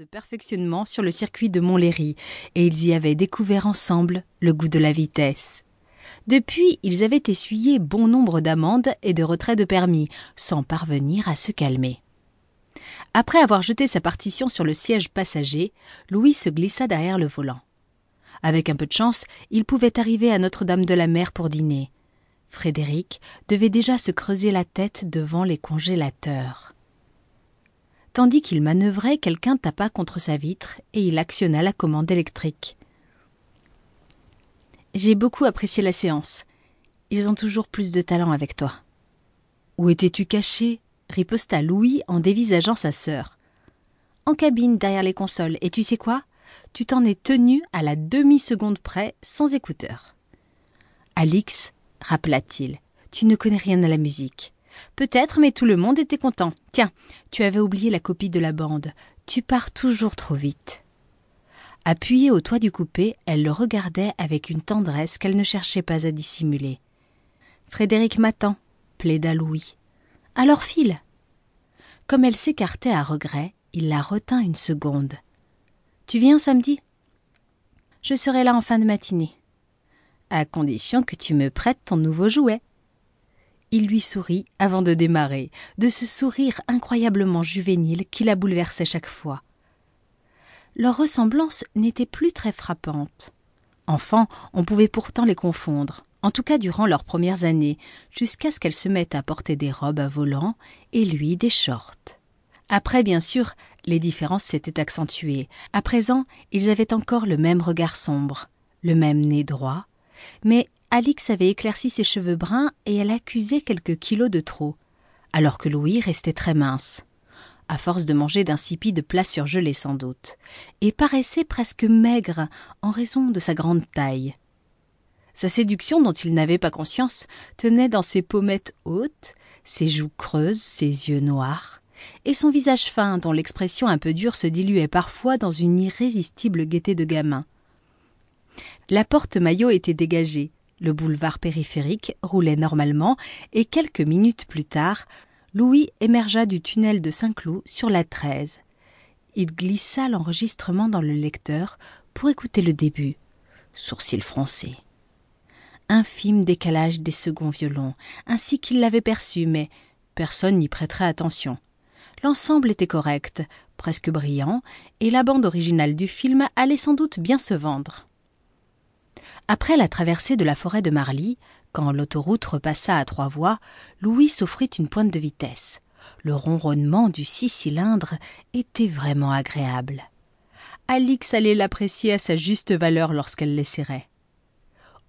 de perfectionnement sur le circuit de Montlhéry et ils y avaient découvert ensemble le goût de la vitesse. Depuis, ils avaient essuyé bon nombre d'amendes et de retraits de permis, sans parvenir à se calmer. Après avoir jeté sa partition sur le siège passager, Louis se glissa derrière le volant. Avec un peu de chance, il pouvait arriver à Notre-Dame-de-la-Mer pour dîner. Frédéric devait déjà se creuser la tête devant les congélateurs. Tandis qu'il manœuvrait, quelqu'un tapa contre sa vitre et il actionna la commande électrique. J'ai beaucoup apprécié la séance. Ils ont toujours plus de talent avec toi. Où étais-tu caché? riposta Louis en dévisageant sa sœur. En cabine derrière les consoles, et tu sais quoi? Tu t'en es tenu à la demi-seconde près, sans écouteurs. Alix, rappela-t-il, tu ne connais rien à la musique. Peut-être, mais tout le monde était content. Tiens, tu avais oublié la copie de la bande. Tu pars toujours trop vite. Appuyée au toit du coupé, elle le regardait avec une tendresse qu'elle ne cherchait pas à dissimuler. Frédéric m'attend, plaida Louis. Alors file. Comme elle s'écartait à regret, il la retint une seconde. Tu viens samedi? Je serai là en fin de matinée. À condition que tu me prêtes ton nouveau jouet. Il lui sourit avant de démarrer, de ce sourire incroyablement juvénile qui la bouleversait chaque fois. Leur ressemblance n'était plus très frappante. Enfant, on pouvait pourtant les confondre, en tout cas durant leurs premières années, jusqu'à ce qu'elle se mette à porter des robes à volants et lui des shorts. Après, bien sûr, les différences s'étaient accentuées. À présent, ils avaient encore le même regard sombre, le même nez droit, mais Alix avait éclairci ses cheveux bruns et elle accusait quelques kilos de trop, alors que Louis restait très mince, à force de manger d'insipides plats surgelés sans doute, et paraissait presque maigre en raison de sa grande taille. Sa séduction dont il n'avait pas conscience tenait dans ses pommettes hautes, ses joues creuses, ses yeux noirs, et son visage fin dont l'expression un peu dure se diluait parfois dans une irrésistible gaieté de gamin. La porte maillot était dégagée, le boulevard périphérique roulait normalement et quelques minutes plus tard, Louis émergea du tunnel de Saint-Cloud sur la 13. Il glissa l'enregistrement dans le lecteur pour écouter le début. Sourcil froncé. Infime décalage des seconds violons, ainsi qu'il l'avait perçu, mais personne n'y prêterait attention. L'ensemble était correct, presque brillant, et la bande originale du film allait sans doute bien se vendre. Après la traversée de la forêt de Marly, quand l'autoroute repassa à trois voies, Louis s'offrit une pointe de vitesse. Le ronronnement du six cylindres était vraiment agréable. Alix allait l'apprécier à sa juste valeur lorsqu'elle l'essaierait.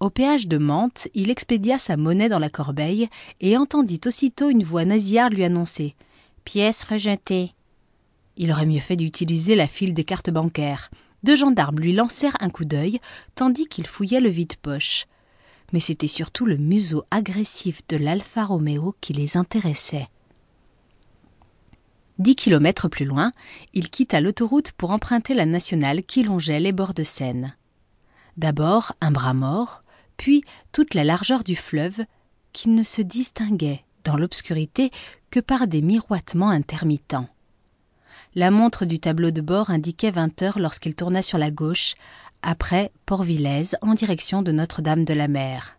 Au péage de Mantes, il expédia sa monnaie dans la corbeille et entendit aussitôt une voix nasillarde lui annoncer Pièce rejetée. Il aurait mieux fait d'utiliser la file des cartes bancaires. Deux gendarmes lui lancèrent un coup d'œil, tandis qu'il fouillait le vide-poche. Mais c'était surtout le museau agressif de l'Alfa Romeo qui les intéressait. Dix kilomètres plus loin, il quitta l'autoroute pour emprunter la nationale qui longeait les bords de Seine. D'abord un bras mort, puis toute la largeur du fleuve, qui ne se distinguait dans l'obscurité que par des miroitements intermittents. La montre du tableau de bord indiquait vingt heures lorsqu'il tourna sur la gauche, après Port-Villez, en direction de Notre-Dame-de-la-Mer.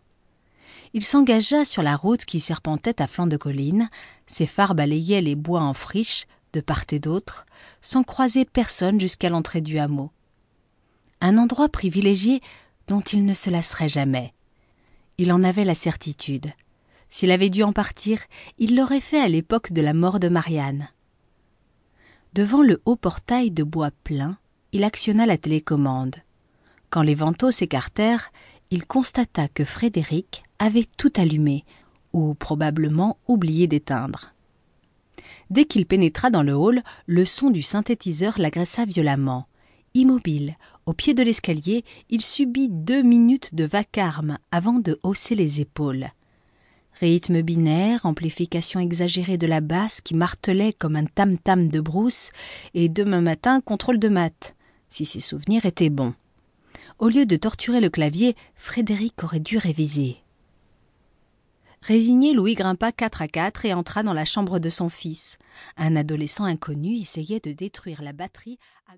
Il s'engagea sur la route qui serpentait à flanc de colline, ses phares balayaient les bois en friche, de part et d'autre, sans croiser personne jusqu'à l'entrée du hameau. Un endroit privilégié dont il ne se lasserait jamais. Il en avait la certitude. S'il avait dû en partir, il l'aurait fait à l'époque de la mort de Marianne. Devant le haut portail de bois plein, il actionna la télécommande. Quand les vantaux s'écartèrent, il constata que Frédéric avait tout allumé, ou probablement oublié d'éteindre. Dès qu'il pénétra dans le hall, le son du synthétiseur l'agressa violemment. Immobile, au pied de l'escalier, il subit deux minutes de vacarme avant de hausser les épaules rythme binaire, amplification exagérée de la basse qui martelait comme un tam-tam de brousse, et demain matin contrôle de maths, si ses souvenirs étaient bons. Au lieu de torturer le clavier, Frédéric aurait dû réviser. Résigné, Louis grimpa quatre à quatre et entra dans la chambre de son fils. Un adolescent inconnu essayait de détruire la batterie à